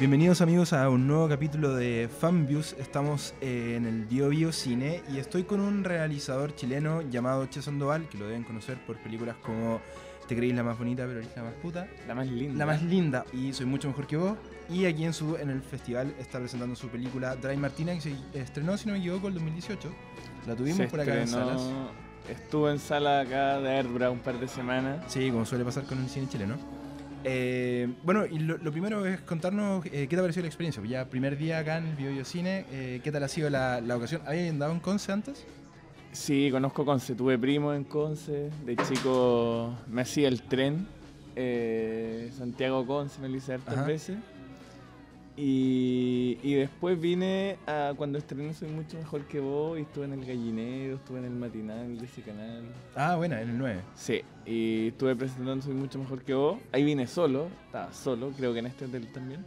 Bienvenidos amigos a un nuevo capítulo de Fanviews. Estamos eh, en el Bio Bio Cine y estoy con un realizador chileno llamado Che Sandoval, que lo deben conocer por películas como Te creís la más bonita pero eres la más puta. La más linda. La más linda y Soy mucho mejor que vos. Y aquí en, su, en el festival está presentando su película Dry Martina, que se estrenó, si no me equivoco, el 2018. La tuvimos Se por acá en salas. Estuvo en sala acá de Airbra un par de semanas. Sí, como suele pasar con el cine chileno. Eh, bueno, y lo, lo primero es contarnos eh, qué te ha parecido la experiencia. Ya primer día acá en el Bio Bio Cine, eh, ¿qué tal ha sido la, la ocasión? ¿Habías andado en Conce antes? Sí, conozco Conce. Tuve primo en Conce. De chico me hacía el tren. eh, Santiago-Conce me lo hice hartas veces. Y, y después vine a cuando estrené Soy Mucho Mejor que Vos y estuve en el gallinero, estuve en el matinal de ese canal. Ah, buena, en el 9. Sí, y estuve presentando Soy Mucho Mejor que Vos. Ahí vine solo, estaba solo, creo que en este hotel también.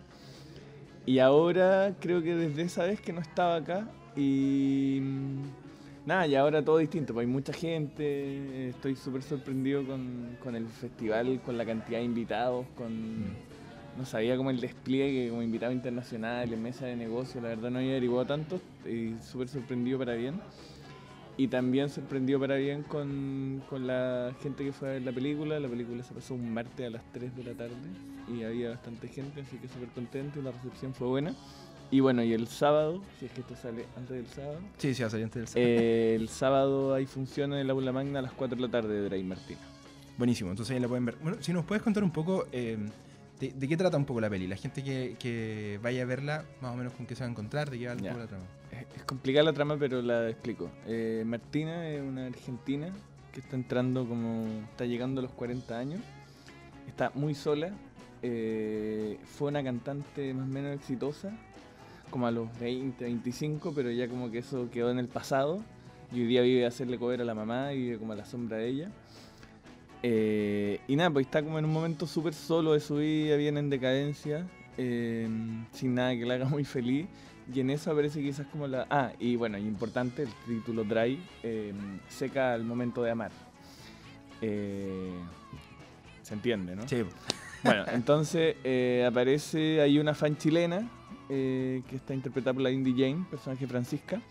Y ahora creo que desde esa vez que no estaba acá y mm, nada, y ahora todo distinto, pues hay mucha gente, estoy súper sorprendido con, con el festival, con la cantidad de invitados, con... No sabía como el despliegue como invitado internacional, en mesa de negocio, la verdad no había averiguado tanto y súper sorprendido para bien. Y también sorprendió para bien con, con la gente que fue a ver la película. La película se pasó un martes a las 3 de la tarde y había bastante gente, así que súper contento y la recepción fue buena. Y bueno, y el sábado, si es que esto sale antes del sábado, Sí, sí, va a salir antes del eh, el sábado hay función en el aula magna a las 4 de la tarde de Dray Martina. Buenísimo, entonces ahí la pueden ver. Bueno, si nos puedes contar un poco eh, de, de qué trata un poco la peli. La gente que, que vaya a verla, más o menos con qué se va a encontrar, de qué va un Ya. poco la trama. Es, es complicada la trama, pero la explico. Eh, Martina es una argentina que está entrando como. está llegando a los 40 años. Está muy sola. eh, fue una cantante más o menos exitosa, como a los 20, 25, pero ya como que eso quedó en el pasado. Y hoy día vive a hacerle cover a la mamá y vive como a la sombra de ella. Eh, y nada, pues está como en un momento súper solo de su vida, bien en decadencia, eh, sin nada que la haga muy feliz. Y en eso aparece quizás como la... Ah, y bueno, importante, el título Dry, eh, seca al momento de amar. Se entiende, ¿no? Sí, Bueno, entonces aparece, hay una fan chilena que está interpretada por la Indy Jane, personaje Francisca,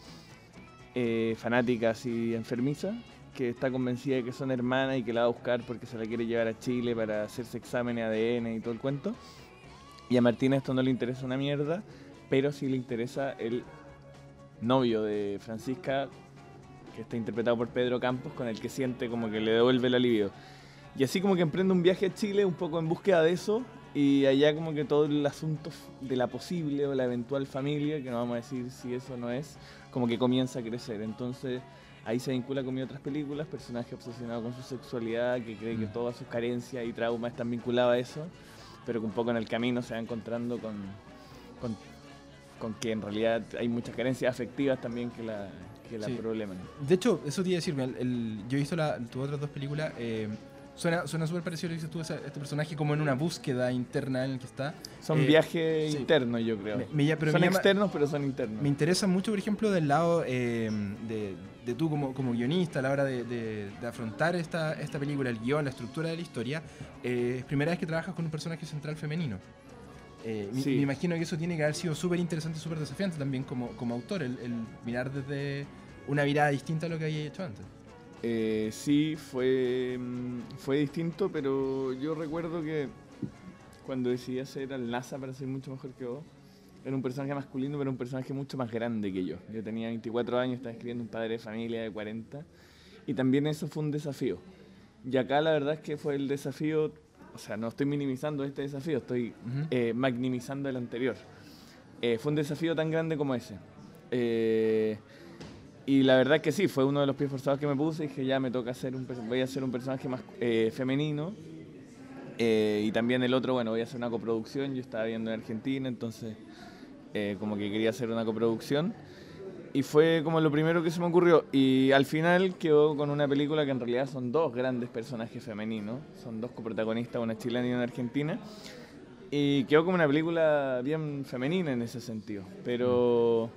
fanática así enfermiza, que está convencida de que son hermanas y que la va a buscar porque se la quiere llevar a Chile para hacerse exámenes ADN y todo el cuento. Y a Martina esto no le interesa una mierda, pero sí le interesa el novio de Francisca, que está interpretado por Pedro Campos, con el que siente como que le devuelve el alivio. Y así como que emprende un viaje a Chile un poco en búsqueda de eso y allá como que todo el asunto de la posible o la eventual familia, que no vamos a decir si eso no es, como que comienza a crecer. Entonces ahí se vincula con mis otras películas, personaje obsesionado con su sexualidad, que cree que Mm. todas sus carencias y traumas están vinculados a eso, pero que un poco en el camino se va encontrando con, con, con que en realidad hay muchas carencias afectivas también que la, que la Sí. probleman. De hecho, eso te iba a decir, el- el- yo he visto la, tus otras dos películas, eh, suena suena súper parecido lo dices tú, este personaje como en una búsqueda interna en el que está. Son Eh, viajes sí. internos, yo creo. Me- me lla- pero son me llama- externos, pero son internos. Me interesa mucho, por ejemplo, del lado eh, de, de tú como, como guionista a la hora de, de- de afrontar esta, esta película, el guion, la estructura de la historia. eh, es primera vez que trabajas con un personaje central femenino. Eh, me- Sí. me, imagino que eso tiene que haber sido súper interesante, súper desafiante también como, como autor, el, el mirar desde una mirada distinta a lo que había hecho antes. Eh, sí, fue, mm, fue distinto, pero yo recuerdo que cuando decidí hacer al NASA para ser mucho mejor que vos, era un personaje masculino, pero un personaje mucho más grande que yo. Yo tenía 24 años, estaba escribiendo un padre de familia de 40, y también eso fue un desafío. Y acá la verdad es que fue el desafío, o sea, no estoy minimizando este desafío, estoy Ujú. eh, magnimizando el anterior. Eh, fue un desafío tan grande como ese. Eh, y la verdad que sí, fue uno de los pies forzados que me puse. Dije, ya me toca hacer un, voy a hacer un personaje más eh, femenino. Eh, y también el otro, bueno, voy a hacer una coproducción. Yo estaba viendo en Argentina, entonces eh, como que quería hacer una coproducción. Y fue como lo primero que se me ocurrió. Y al final quedó con una película que en realidad son dos grandes personajes femeninos. Son dos coprotagonistas, una chilena y una argentina. Y quedó como una película bien femenina en ese sentido. Pero,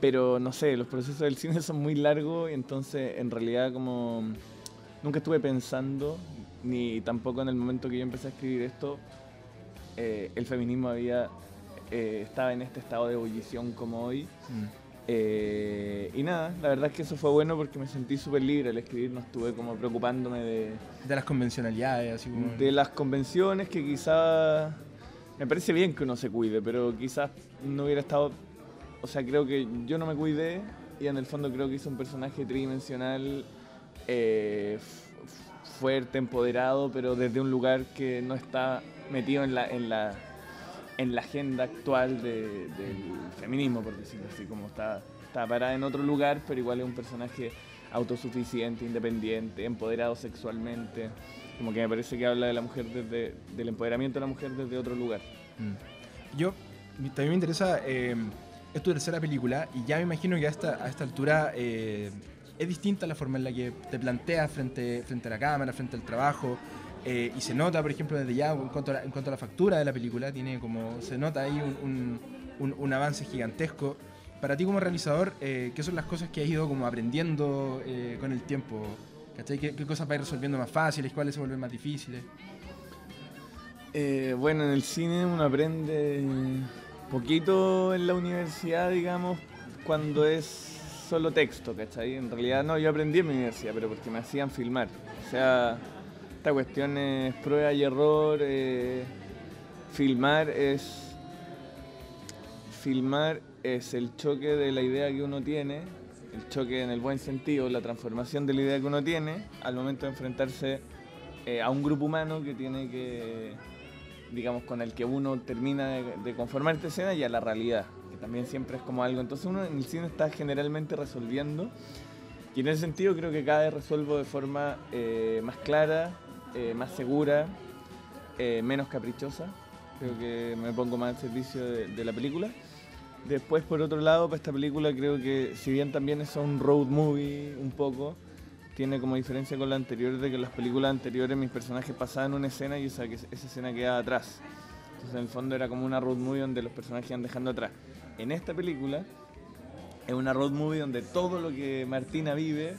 pero no sé, los procesos del cine son muy largos y entonces en realidad como nunca estuve pensando, ni tampoco en el momento que yo empecé a escribir esto, eh, el feminismo había eh, estaba en este estado de ebullición como hoy. Mm. Eh, y nada, la verdad es que eso fue bueno porque me sentí súper libre al escribir, no estuve como preocupándome de, De las convencionalidades, así como... de las convenciones que quizás me parece bien que uno se cuide, pero quizás no hubiera estado, o sea, creo que yo no me cuidé y en el fondo creo que hice un personaje tridimensional eh, fuerte, empoderado, pero desde un lugar que no está metido en la, en la, en la agenda actual de- del feminismo, por decirlo así, como está, está parada en otro lugar, pero igual es un personaje autosuficiente, independiente, empoderado sexualmente, como que me parece que habla de la mujer desde, del empoderamiento de la mujer desde otro lugar. Mm. Yo, también me interesa, eh, es tu tercera película y ya me imagino que a esta, a esta altura eh, es distinta la forma en la que te planteas frente, frente a la cámara, frente al trabajo. Eh, y se nota, por ejemplo, desde ya en cuanto, a la, en cuanto a la factura de la película, tiene como, se nota ahí un, un- avance gigantesco. Para ti como realizador, eh, ¿qué son las cosas que has ido como aprendiendo eh, con el tiempo? ¿Qué, cosas vas resolviendo más fáciles? ¿Cuáles se vuelven más difíciles? Bueno, en el cine uno aprende poquito en la universidad, digamos, cuando es solo texto, ¿cachai? En realidad no, yo aprendí en mi universidad, pero porque me hacían filmar. O sea, esta cuestión es prueba y error. eh, filmar es. Filmar es el choque de la idea que uno tiene, el choque en el buen sentido, la transformación de la idea que uno tiene al momento de enfrentarse eh, a un grupo humano que tiene que, digamos, con el que uno termina de, conformar esta escena y a la realidad, que también siempre es como algo. Entonces uno en el cine está generalmente resolviendo y en ese sentido creo que cada vez resuelvo de forma eh, más clara, eh, más segura, eh, menos caprichosa. Creo que me pongo más al servicio de, de la película. Después, por otro lado, para esta película creo que si bien también es un road movie un poco, tiene como diferencia con la anterior de que en las películas anteriores mis personajes pasaban una escena y esa, esa escena quedaba atrás. Entonces en el fondo era como una road movie donde los personajes iban dejando atrás. En esta película es una road movie donde todo lo que Martina vive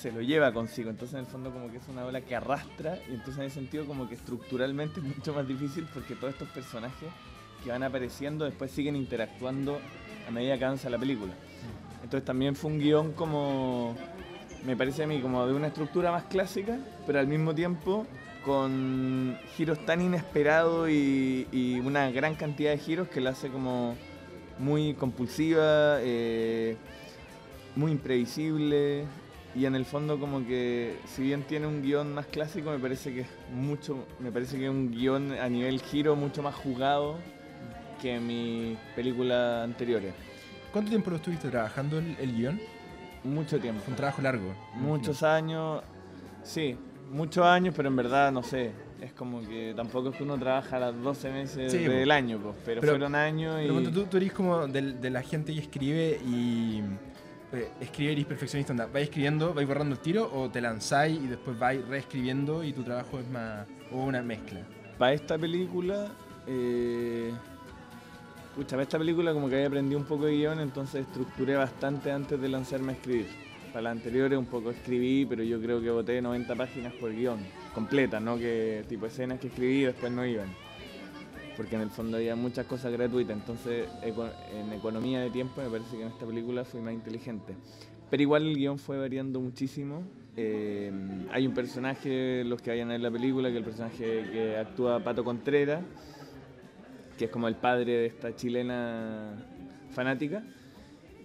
se lo lleva consigo. Entonces en el fondo como que es una ola que arrastra y entonces en ese sentido como que estructuralmente es mucho más difícil porque todos estos personajes que van apareciendo después siguen interactuando a medida que avanza la película. Entonces también fue un guion como, me parece a mí, como de una estructura más clásica, pero al mismo tiempo con giros tan inesperados y, una gran cantidad de giros que la hace como muy compulsiva, eh, muy imprevisible y en el fondo como que si bien tiene un guion más clásico me parece que es mucho me parece que es un guion a nivel giro mucho más jugado que mis películas anteriores ¿Cuánto tiempo lo estuviste trabajando el, el guion? mucho tiempo Fue un trabajo largo. muchos años sí muchos años pero en verdad no sé es como que tampoco es que uno trabaja las 12 meses Sí, del año pues, pero, Pero- fueron años y Pero cuando tú, tú eres como de, la gente que escribe y escribe y eres perfeccionista, anda, ¿vais escribiendo, vais borrando el tiro o te lanzáis y después vais reescribiendo y tu trabajo es más o una mezcla? Para esta película, eh, para esta película como que había aprendido un poco de guion, entonces estructuré bastante antes de lanzarme a escribir. Para la anteriores un poco escribí, pero yo creo que boté 90 páginas por guion, completa, no que tipo escenas que escribí después no iban. Porque en el fondo había muchas cosas gratuitas, entonces en economía de tiempo me parece que en esta película fui más inteligente. Pero igual el guion fue variando muchísimo. Eh, hay un personaje, los que vayan a ver la película, que es el personaje que actúa Pato Contreras, que es como el padre de esta chilena fanática,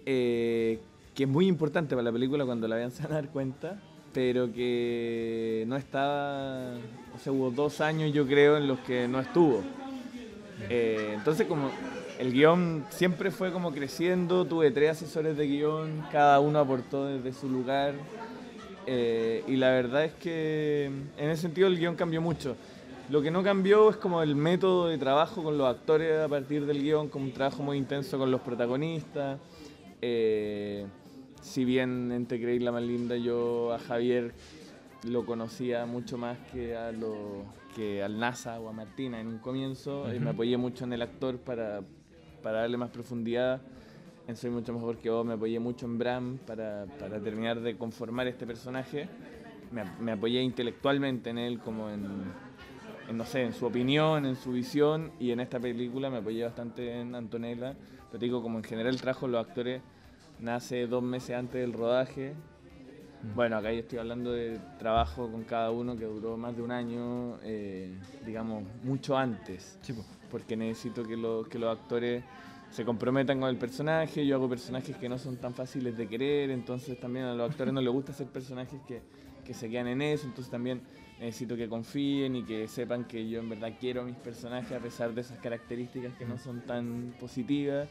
eh, que es muy importante para la película cuando la vean se van a dar cuenta, pero que no estaba, o sea, hubo dos años yo creo en los que no estuvo. Eh, entonces como el guion siempre fue como creciendo, tuve tres asesores de guion, cada uno aportó desde su lugar. eh, y la verdad es que en ese sentido el guion cambió mucho. Lo que no cambió es como el método de trabajo con los actores a partir del guion, como un trabajo muy intenso con los protagonistas. Eh, si bien en Te la más linda yo a Javier lo conocía mucho más que a lo que al NASA o a Martina en un comienzo y me apoyé mucho en el actor para, para darle más profundidad en Soy mucho mejor que vos me apoyé mucho en Bram para, para terminar de conformar este personaje me, me apoyé intelectualmente en él como en en, no sé, en su opinión, en su visión, y en esta película me apoyé bastante en Antonella. Pero digo, como en general de los actores nace dos meses antes del rodaje. Mm. Bueno, acá yo estoy hablando de trabajo con cada uno que duró más de un año, eh, digamos, mucho antes, porque necesito que, los que los actores se comprometan con el personaje. Yo hago personajes que no son tan fáciles de querer, entonces también a los actores no les gusta hacer personajes que, que se quedan en eso, entonces también necesito que confíen y que sepan que yo en verdad quiero a mis personajes a pesar de esas características que no son tan positivas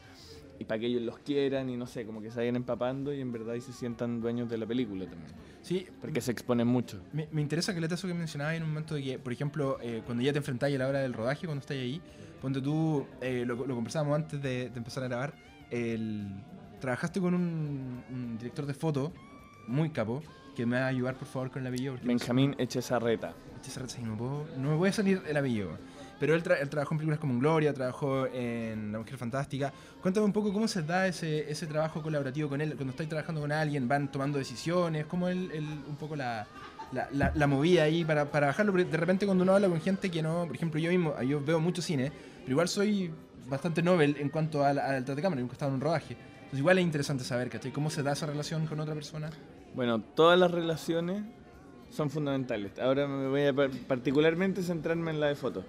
y para que ellos los quieran y no sé, como que se vayan empapando y en verdad y se sientan dueños de la película también, Sí, porque se exponen mucho. Me, me interesa que eso que mencionabas en un momento de que, por ejemplo, eh, cuando ya te enfrentáis a la hora del rodaje, cuando estás ahí, ponte tú, eh, lo, lo conversábamos antes de, de empezar a grabar, el, trabajaste con un, un director de foto muy capo, que me va a ayudar por favor con el apellido. Benjamín Echezarreta. Cerrado, sí, no, puedo- no me puede salir el apellido. Pero él, tra- él trabajó en películas como Gloria, trabajó en La Mujer Fantástica. Cuéntame un poco cómo se da ese, ese trabajo colaborativo con él. Cuando estáis trabajando con alguien, van tomando decisiones, cómo él, él- un poco la, la, la- la movida ahí para, para bajarlo. Porque de repente cuando uno habla con gente que no, por ejemplo, yo mismo, yo veo mucho cine, pero igual soy bastante novel en cuanto al, al detrás de cámara, nunca he estado en un rodaje. Entonces igual es interesante saber, ¿cachai? ¿Cómo se da esa relación con otra persona? Bueno, todas las relaciones son fundamentales. Ahora me voy a par- particularmente centrarme en la de fotos.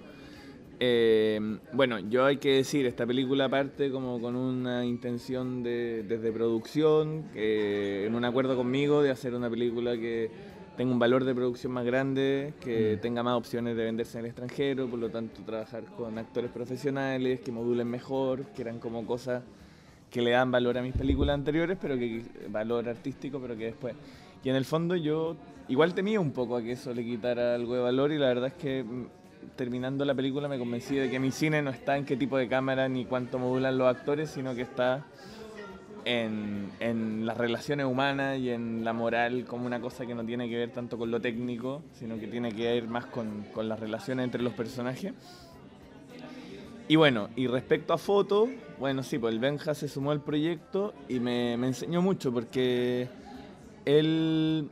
Eh, bueno, yo hay que decir, esta película parte como con una intención de, desde producción, en un acuerdo conmigo de hacer una película que tenga un valor de producción más grande, que Mm. tenga más opciones de venderse en el extranjero, por lo tanto trabajar con actores profesionales que modulen mejor, que eran como cosas que le dan valor a mis películas anteriores, pero que valor artístico, pero que después. Y en el fondo yo igual temía un poco a que eso le quitara algo de valor y la verdad es que mm, terminando la película me convencí de que mi cine no está en qué tipo de cámara ni cuánto modulan los actores, sino que está en, en las relaciones humanas y en la moral como una cosa que no tiene que ver tanto con lo técnico, sino que tiene que ver más con, con las relaciones entre los personajes. Y bueno, y respecto a foto, bueno, sí, pues el Benja se sumó al proyecto y me, me enseñó mucho porque él,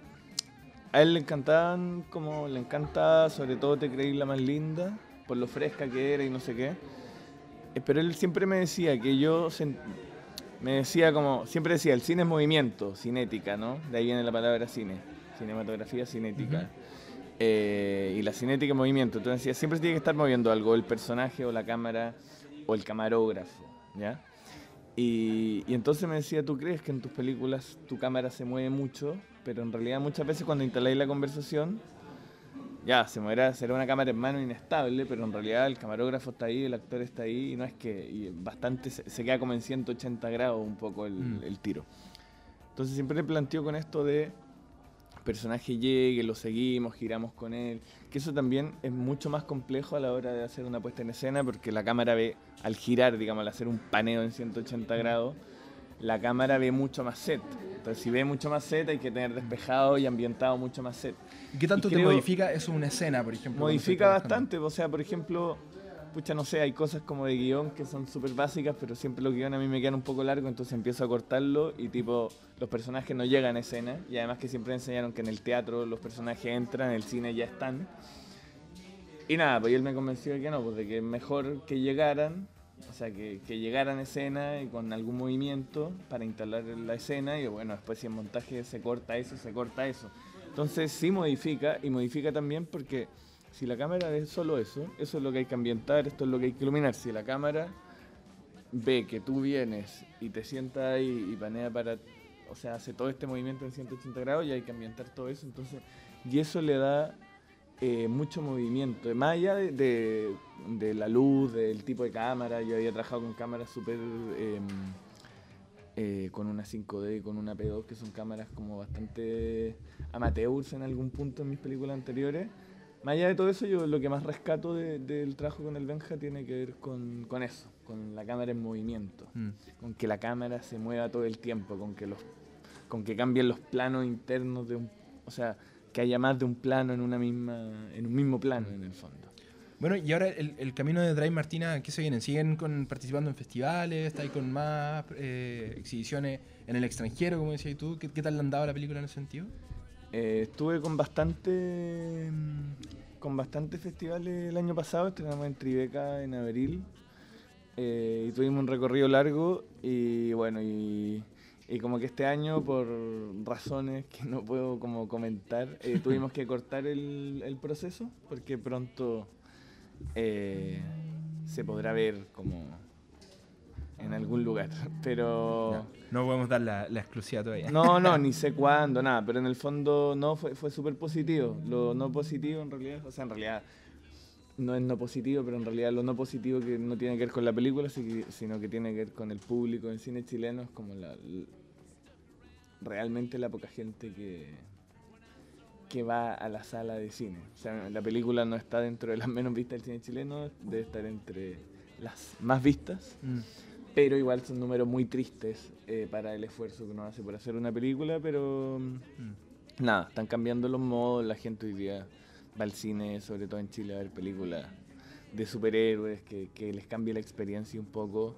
a él le encantaban, como le encanta, sobre todo Te creí la más linda, por lo fresca que era y no sé qué. Eh, Pero él siempre me decía que yo, me decía como, siempre decía, el cine es movimiento, cinética, ¿no? De ahí viene la palabra cine, cinematografía cinética. Eh, y la cinética en movimiento. Entonces decía, siempre tiene que estar moviendo algo, el personaje o la cámara o el camarógrafo, ¿ya? Y, y entonces me decía, ¿tú crees que en tus películas tu cámara se mueve mucho? Pero en realidad muchas veces cuando instaláis la conversación, ya, se moverá, será una cámara en mano inestable, pero en realidad el camarógrafo está ahí, el actor está ahí, y no es que, y bastante, se, se queda como en 180 grados un poco el, Mm. el tiro. Entonces siempre me planteo con esto de personaje llegue, lo seguimos, giramos con él, que eso también es mucho más complejo a la hora de hacer una puesta en escena porque la cámara ve, al girar, digamos, al hacer un paneo en 180 grados, la cámara ve mucho más set. Entonces si ve mucho más set hay que tener despejado y ambientado mucho más set. ¿Y qué tanto Y te modifica eso una escena, por ejemplo? Modifica bastante, o sea, por ejemplo, pucha, no sé, hay cosas como de guion que son súper básicas, pero siempre los guiones a mí me quedan un poco largos, entonces empiezo a cortarlo y tipo, los personajes no llegan a escena, y además que siempre enseñaron que en el teatro los personajes entran, en el cine ya están. Y nada, pues él me convenció de que no, pues de que mejor que llegaran, o sea, que, que llegaran a escena y con algún movimiento para instalar la escena, y bueno, después si en montaje se corta eso, se corta eso. Entonces sí modifica, y modifica también porque si la cámara ve solo eso, eso es lo que hay que ambientar, esto es lo que hay que iluminar. Si la cámara ve que tú vienes y te sientas ahí y panea para, o sea, hace todo este movimiento en 180 grados y hay que ambientar todo eso, entonces, y eso le da eh, mucho movimiento. Más allá de, de- de la luz, del tipo de cámara, yo había trabajado con cámaras súper... em, eh, con una 5D, con una P2, que son cámaras como bastante amateurs en algún punto en mis películas anteriores. Más allá de todo eso, yo lo que más rescato de- del trabajo con el Benja tiene que ver con, con eso, con la cámara en movimiento, Mm. con que la cámara se mueva todo el tiempo, con que los con que cambien los planos internos de un, o sea, que haya más de un plano en una misma en un mismo plano en el fondo. Bueno, y ahora el, el camino de Drive Martina, ¿qué se vienen? ¿Siguen con, participando en festivales? ¿Está ahí con más eh, exhibiciones en el extranjero, como decías tú? ¿Qué, qué tal le han dado la película en ese sentido? Eh, estuve con bastante con bastantes festivales el año pasado, estrenamos en Tribeca en abril eh, y tuvimos un recorrido largo y bueno, y, como que este año por razones que no puedo como comentar, eh, tuvimos que cortar el, el, proceso porque pronto se podrá ver como en algún lugar, pero... No, podemos dar la, la, exclusiva todavía. No, no, ni sé cuándo, nada, pero en el fondo no, fue, fue súper positivo. Lo no positivo en realidad, o sea, en realidad no es no positivo, pero en realidad lo no positivo que no tiene que ver con la película, sino que tiene que ver con el público en cine chileno, es como la, realmente la poca gente que, que va a la sala de cine. O sea, la película no está dentro de las menos vistas del cine chileno, debe estar entre las más vistas. Mm. Pero igual son números muy tristes eh, para el esfuerzo que uno hace por hacer una película, pero mm. nada, están cambiando los modos, la gente hoy día va al cine, sobre todo en Chile, a ver películas de superhéroes que, que les cambie la experiencia un poco.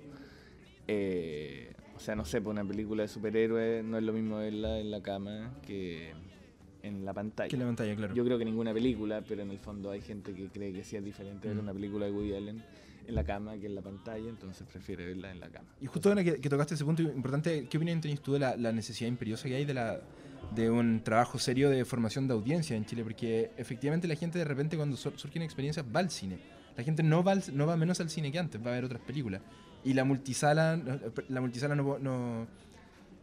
Eh, o sea, no sé, pues una película de superhéroes no es lo mismo verla en la cama que en la pantalla. Que en la pantalla, claro. Yo creo que ninguna película, pero en el fondo hay gente que cree que sí es diferente ver mm. una película de Woody Allen en la cama que en la pantalla, entonces prefiere verla en la cama. Y justo ahora que, tocaste ese punto importante, ¿qué opinión tenés tú de la, la, necesidad imperiosa que hay de, la, de un trabajo serio de formación de audiencia en Chile? Porque efectivamente la gente de repente cuando surgen experiencias va al cine. La gente no va, no va menos al cine que antes, va a ver otras películas. Y la multisala, la multisala no, no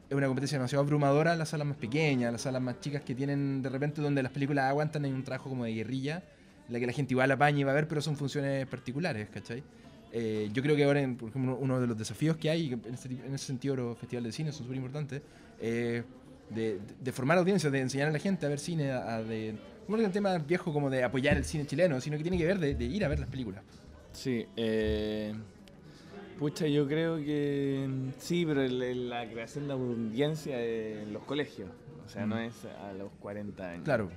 es una competencia demasiado abrumadora las salas más pequeñas, las salas más chicas que tienen de repente donde las películas aguantan en un trabajo como de guerrilla la que la gente igual apaña y va a ver, pero son funciones particulares, ¿cachai? Eh, yo creo que ahora, por ejemplo, uno de los desafíos que hay, en, este, ese sentido los festivales de cine son súper importantes, eh, de, formar audiencias, de enseñar a la gente a ver cine, a, de, no es un tema viejo como de apoyar el cine chileno, sino que tiene que ver de, ir a ver las películas. Sí, eh, pucha, yo creo que sí, pero la creación de audiencia en los colegios, o sea, no mm. es a los 40 años. Claro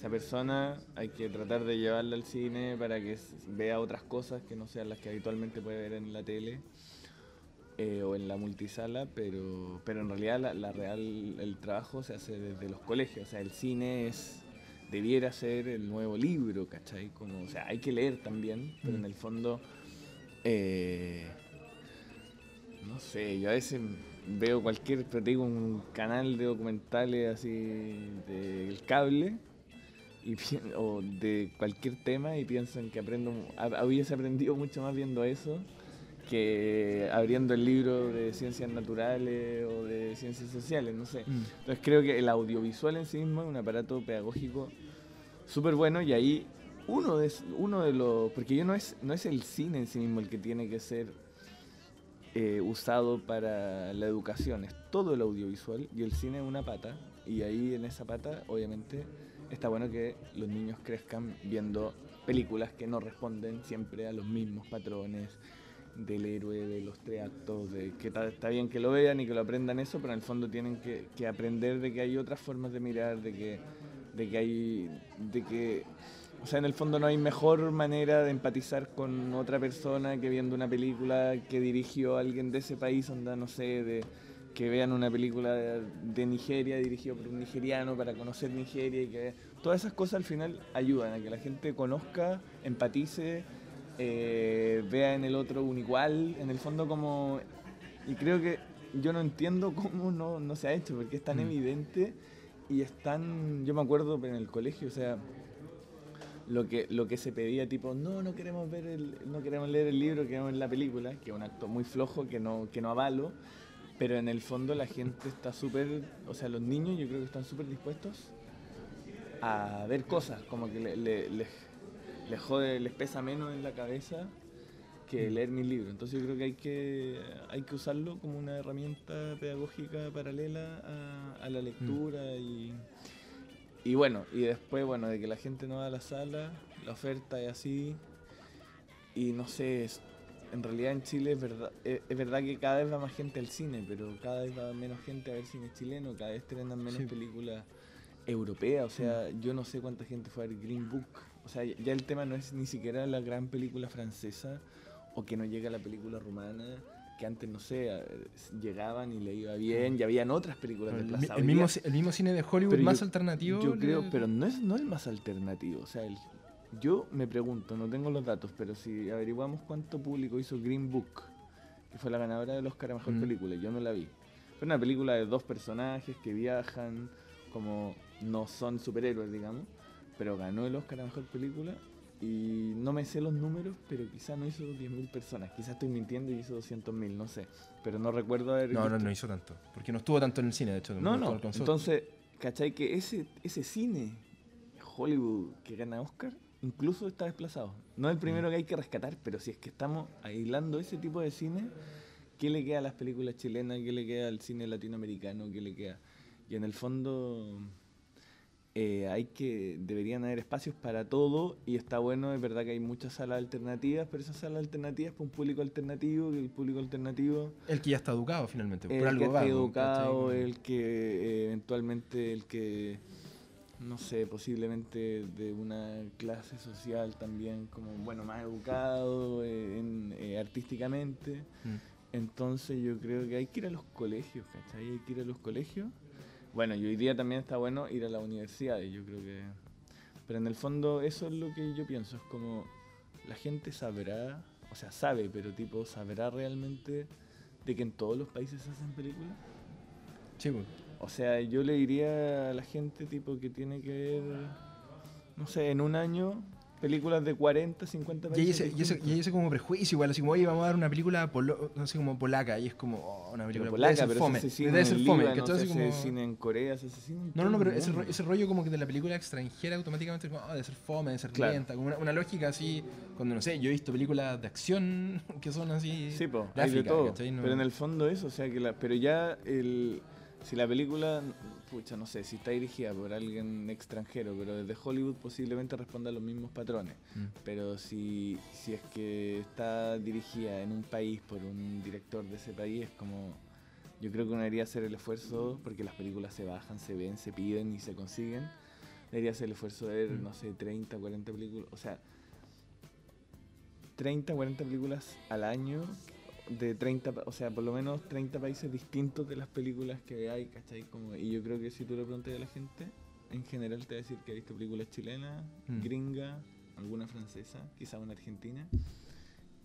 esa persona hay que tratar de llevarla al cine para que vea otras cosas que no sean las que habitualmente puede ver en la tele eh, o en la multisala, pero, pero en realidad la, real, el trabajo se hace desde los colegios, o sea, el cine es debiera ser el nuevo libro, ¿cachai? Como, o sea, hay que leer también, pero en mm. el fondo, eh, no sé, yo a veces veo cualquier, pero digo, un canal de documentales así del cable y, o de cualquier tema y piensan que aprendo, hubiese aprendido mucho más viendo eso que abriendo el libro de ciencias naturales o de ciencias sociales, no sé. Mm. Entonces creo que el audiovisual en sí mismo es un aparato pedagógico súper bueno y ahí uno de, uno de los... Porque yo no es, no es el cine en sí mismo el que tiene que ser eh, usado para la educación, es todo el audiovisual y el cine es una pata y ahí en esa pata obviamente está bueno que los niños crezcan viendo películas que no responden siempre a los mismos patrones del héroe, de los tres actos, de que está, bien que lo vean y que lo aprendan eso, pero en el fondo tienen que, aprender de que hay otras formas de mirar, de que, de que hay, de que, o sea, en el fondo no hay mejor manera de empatizar con otra persona que viendo una película que dirigió alguien de ese país, onda, no sé, de que vean una película de, Nigeria dirigida por un nigeriano para conocer Nigeria y que todas esas cosas al final ayudan a que la gente conozca, empatice, eh, vea en el otro un igual, en el fondo como... Y creo que yo no entiendo cómo no, no se ha hecho, porque es tan mm. evidente y es tan... Yo me acuerdo en el colegio, o sea, lo que, lo que se pedía tipo, no, no queremos ver el, no queremos leer el libro, queremos ver la película, que es un acto muy flojo que no, que no avalo pero en el fondo la gente está súper, o sea, los niños yo creo que están súper dispuestos a ver cosas, como que les jode, les pesa menos en la cabeza que mm. leer mi libro. Entonces yo creo que hay que, hay que usarlo como una herramienta pedagógica paralela a, la lectura mm. y, y bueno, y después, bueno, de que la gente no va a la sala, la oferta es así, y no sé, en realidad en Chile es verdad, eh, es, verdad que cada vez va más gente al cine, pero cada vez va menos gente a ver cine chileno, cada vez estrenan menos películas europeas, o sea, mm. yo no sé cuánta gente fue a ver Green Book, o sea, ya el tema no es ni siquiera la gran película francesa o que no llega la película rumana, que antes, no sé, llegaban y le iba bien, y habían otras películas de Plaza. El, mismo, el mismo cine de Hollywood más alternativo. Yo creo, pero no es, no es más alternativo, o sea, yo me pregunto, no tengo los datos, pero si averiguamos cuánto público hizo Green Book, que fue la ganadora del Oscar a Mejor Mm. Película, yo no la vi. Fue una película de dos personajes que viajan, como no son superhéroes, digamos, pero ganó el Oscar a Mejor Película y no me sé los números, pero quizás no hizo 10.000 personas, quizás estoy mintiendo y hizo 200.000, no sé, pero no recuerdo haber No, no, visto- no hizo tanto. Porque no estuvo tanto en el cine, de hecho. no, no. Entonces, ¿cachai? Que ese, ese cine, Hollywood, que gana Oscar, incluso está desplazado. No es el primero Mm. que hay que rescatar, pero si es que estamos aislando ese tipo de cine, ¿qué le queda a las películas chilenas? ¿Qué le queda al cine latinoamericano? ¿Qué le queda? Y en el fondo eh, hay que deberían haber espacios para todo y está bueno, es verdad que hay muchas salas alternativas, pero esas salas alternativas para un público alternativo, que el público alternativo El que ya está educado finalmente. el por algo que ¿no? educado, ¿Cachai? el que eh, eventualmente el que no sé, posiblemente de una clase social también como bueno más educado eh, en- eh, artísticamente. Mm. Entonces yo creo que hay que ir a los colegios, ¿cachai? Hay que ir a los colegios. Bueno, y hoy día también está bueno ir a las universidades, yo creo que... Pero en el fondo eso es lo que yo pienso, es como la gente sabrá, o sea, sabe, pero tipo, sabrá realmente de que en todos los países se hacen películas. Sí, pues. O sea, yo le diría a la gente tipo que tiene que ver, no sé, en un año películas de 40, 50 Y hay, países. ese, y, ese, distintos. y ese como prejuicio igual, así como, oye, vamos a dar una película polo, no sé, como polaca, y es como, oh, una película Pero polaca, debe ser pero fome, se hace cine debe ser fome, Líbano, se como- cine en Corea, se hace cine en No, no, no, pero ese, ro- ese rollo como que de la película extranjera automáticamente como, oh, debe ser fome, debe ser Claro. lenta, como una, una lógica así, cuando no sé, yo he visto películas de acción que son así Sí, po, de hay de todo. No- Pero en el fondo eso, o sea que la, pero ya el si la película, pucha, no sé, si está dirigida por alguien extranjero, pero desde Hollywood posiblemente responda a los mismos patrones. Mm. Pero si, si es que está dirigida en un país por un director de ese país, es como. Yo creo que uno debería hacer el esfuerzo, porque las películas se bajan, se ven, se piden y se consiguen. Debería hacer el esfuerzo de ver, Mm. no sé, 30, 40 películas. O sea, 30, 40 películas al año de 30, pa- o sea, por lo menos 30 países distintos de las películas que hay, ¿cachai? Como, y yo creo que si tú le preguntas a la gente, en general te va a decir que ha visto películas chilenas, Mm. gringa, alguna francesa, quizá una argentina,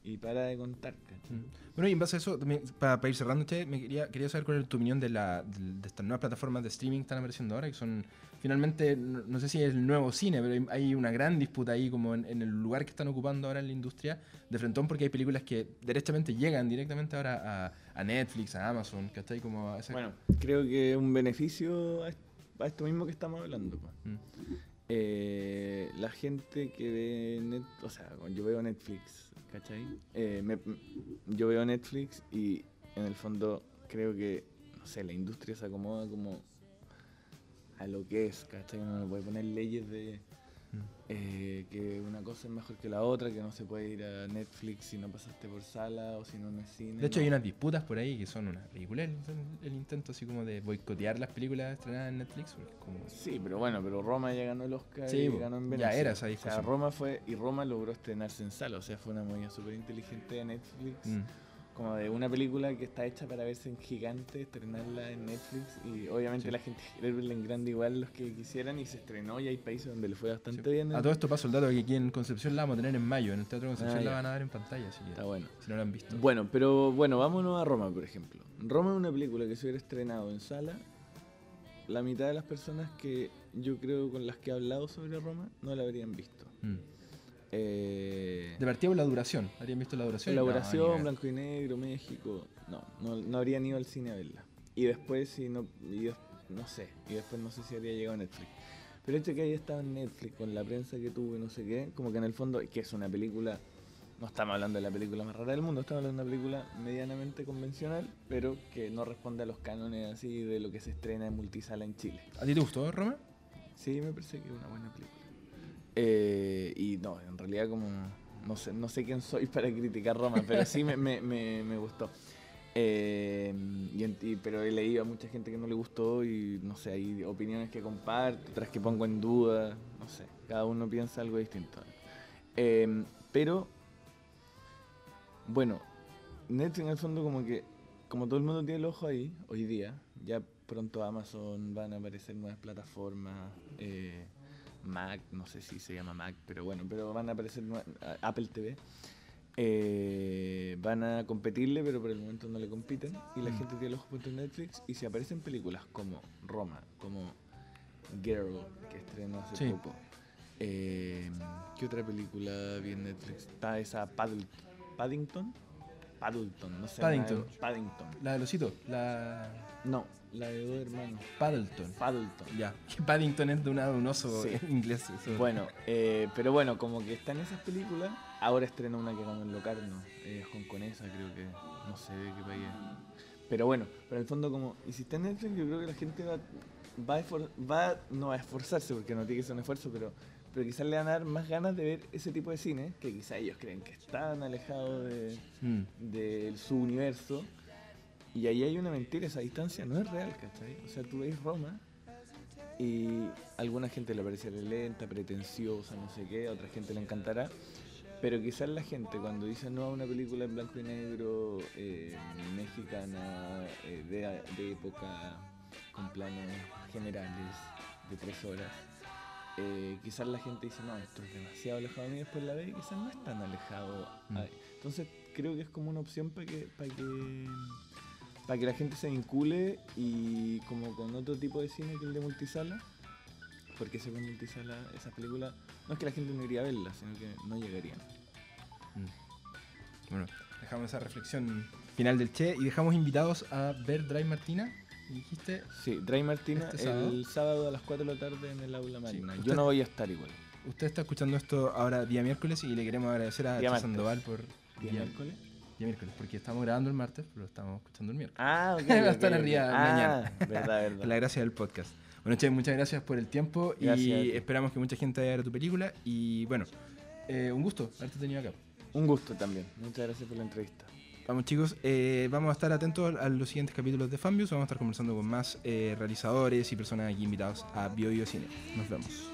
y para de contar, ¿cachai? Mm. Bueno, y en base a eso, para, ir cerrando, Che, me quería, quería saber cuál es tu opinión de, la, de, de estas nuevas plataformas de streaming que están apareciendo ahora, que son finalmente, no, no sé si es el nuevo cine, pero hay, hay una gran disputa ahí como en, en el lugar que están ocupando ahora en la industria de frentón, porque hay películas que derechamente llegan directamente ahora a, a Netflix, a Amazon, que está ahí como a esa- Bueno, creo que es un beneficio a, est- a esto mismo que estamos hablando. Mm. Eh, la gente que ve net, o sea, yo veo Netflix, ¿cachai? Eh, me- yo veo Netflix y en el fondo creo que, no sé, la industria se acomoda como a lo que es, ¿cachai? Uno no puede poner leyes de. Eh, que una cosa es mejor que la otra, que no se puede ir a Netflix si no pasaste por sala o si no es cine. De hecho, no. hay unas disputas por ahí que son una ridícula el, el intento así como de boicotear las películas estrenadas en Netflix. como- Sí, pero bueno, pero Roma ya ganó el Oscar Sí, y ganó en ya Venecia. era esa O discusión. sea, Roma fue y Roma logró estrenarse en sala, o sea, fue una movida súper inteligente de Netflix, Mm. Como de una película que está hecha para verse en gigante, estrenarla en Netflix y obviamente Sí. la gente quiere verla en grande igual los que quisieran y se estrenó y hay países donde le fue bastante Sí. bien. A todo esto paso el dato que aquí en Concepción la vamos a tener en mayo. En el Teatro Concepción Ah, la van a dar en pantalla, así que Está bueno. si no la han visto. Bueno, pero bueno, vámonos a Roma, por ejemplo. Roma es una película que se hubiera estrenado en sala. La mitad de las personas que yo creo con las que he hablado sobre Roma no la habrían visto. Mm. Eh, por la duración. ¿Habrían visto la duración? elaboración, No, ni blanco y negro, México. No, no, no habrían ido al cine a verla. Y después, si no, y des- no sé, y después no sé si habría llegado a Netflix. Pero el hecho de que haya estado en Netflix con la prensa que tuvo y no sé qué, como que en el fondo, que es una película, no estamos hablando de la película más rara del mundo, estamos hablando de una película medianamente convencional, pero que no responde a los cánones así de lo que se estrena en multisala en Chile. ¿A ti te gustó, Roma? Sí, me parece que es una buena película. Eh, y no, en realidad como no sé, no sé quién soy para criticar Roma, pero sí me, me, me, gustó. Eh, y- pero he leído a mucha gente que no le gustó y no sé, hay opiniones que comparto, otras que pongo en duda, no sé, cada uno piensa algo distinto. Eh, pero, bueno, Netflix en el fondo como que, como todo el mundo tiene el ojo ahí, hoy día, ya pronto Amazon van a aparecer nuevas plataformas, eh, Mac, no sé si se llama Mac, pero bueno, pero van a aparecer Apple TV. Eh, van a competirle, pero por el momento no le compiten. Y la Mm. gente tiene el ojo puesto en Netflix. Y si aparecen películas como Roma, como Girl, que estrenó hace Sí. poco. Eh, ¿Qué otra película vi en Netflix? Está esa Paddle- Paddington. Paddington, no sé. Paddington. Paddington. La de Losito, la No, la de dos hermanos. Paddleton. Paddington. Ya, que Paddington es de una- un oso Sí. inglés. eso. Bueno, eh, pero bueno, como que están esas películas. Ahora estrena una que ganó en Locarno, eh, hongkonesa, creo que. No sé de qué país es. Pero bueno, pero en el fondo, como. Y si está en Netflix, yo creo que la gente va, va, a esfor- va no a esforzarse, porque no tiene que ser un esfuerzo, pero, pero quizás le van a dar más ganas de ver ese tipo de cine, que quizás ellos creen que están alejados de, Mm. de su universo. Y ahí hay una mentira, esa distancia no es real, ¿cachai? O sea, tú ves Roma y a alguna gente le parecerá lenta, pretenciosa, no sé qué, a otra gente le encantará. Pero quizás la gente cuando dice no a una película en blanco y negro, eh, mexicana, eh, de, de época, con planos generales de tres horas, eh, quizás la gente dice no, esto es demasiado alejado de mí, después la ve y quizás no es tan alejado. Mm. a- Entonces creo que es como una opción para que, para que para que la gente se vincule y como con otro tipo de cine que el de multisala, porque ese con multisala, esa película, no es que la gente no iría a verla, sino que no llegarían. Mm. Bueno, dejamos esa reflexión final del Che y dejamos invitados a ver Drive Martina. Dijiste, Sí, Dry Martina ¿Este sábado? el sábado a las 4 de la tarde en el aula magna. usted- Yo no voy a estar igual. usted está escuchando esto ahora día miércoles y le queremos agradecer a Che. Sandoval por ¿Día día, miércoles? Día miércoles, porque estamos grabando el martes, pero lo estamos escuchando el miércoles. Ah, ok. Va a estar arriba Ah, mañana. verdad, verdad. Con la gracia del podcast. Bueno, Che, muchas gracias por el tiempo Gracias y esperamos que mucha gente vaya a tu película. Y bueno, eh, un gusto haberte tenido acá. Un gusto también. Muchas gracias por la entrevista. Vamos chicos, eh, vamos a estar atentos a los siguientes capítulos de Fambius. Vamos a estar conversando con más eh, realizadores y personas aquí invitados a Bio Bio Cine. Nos vemos.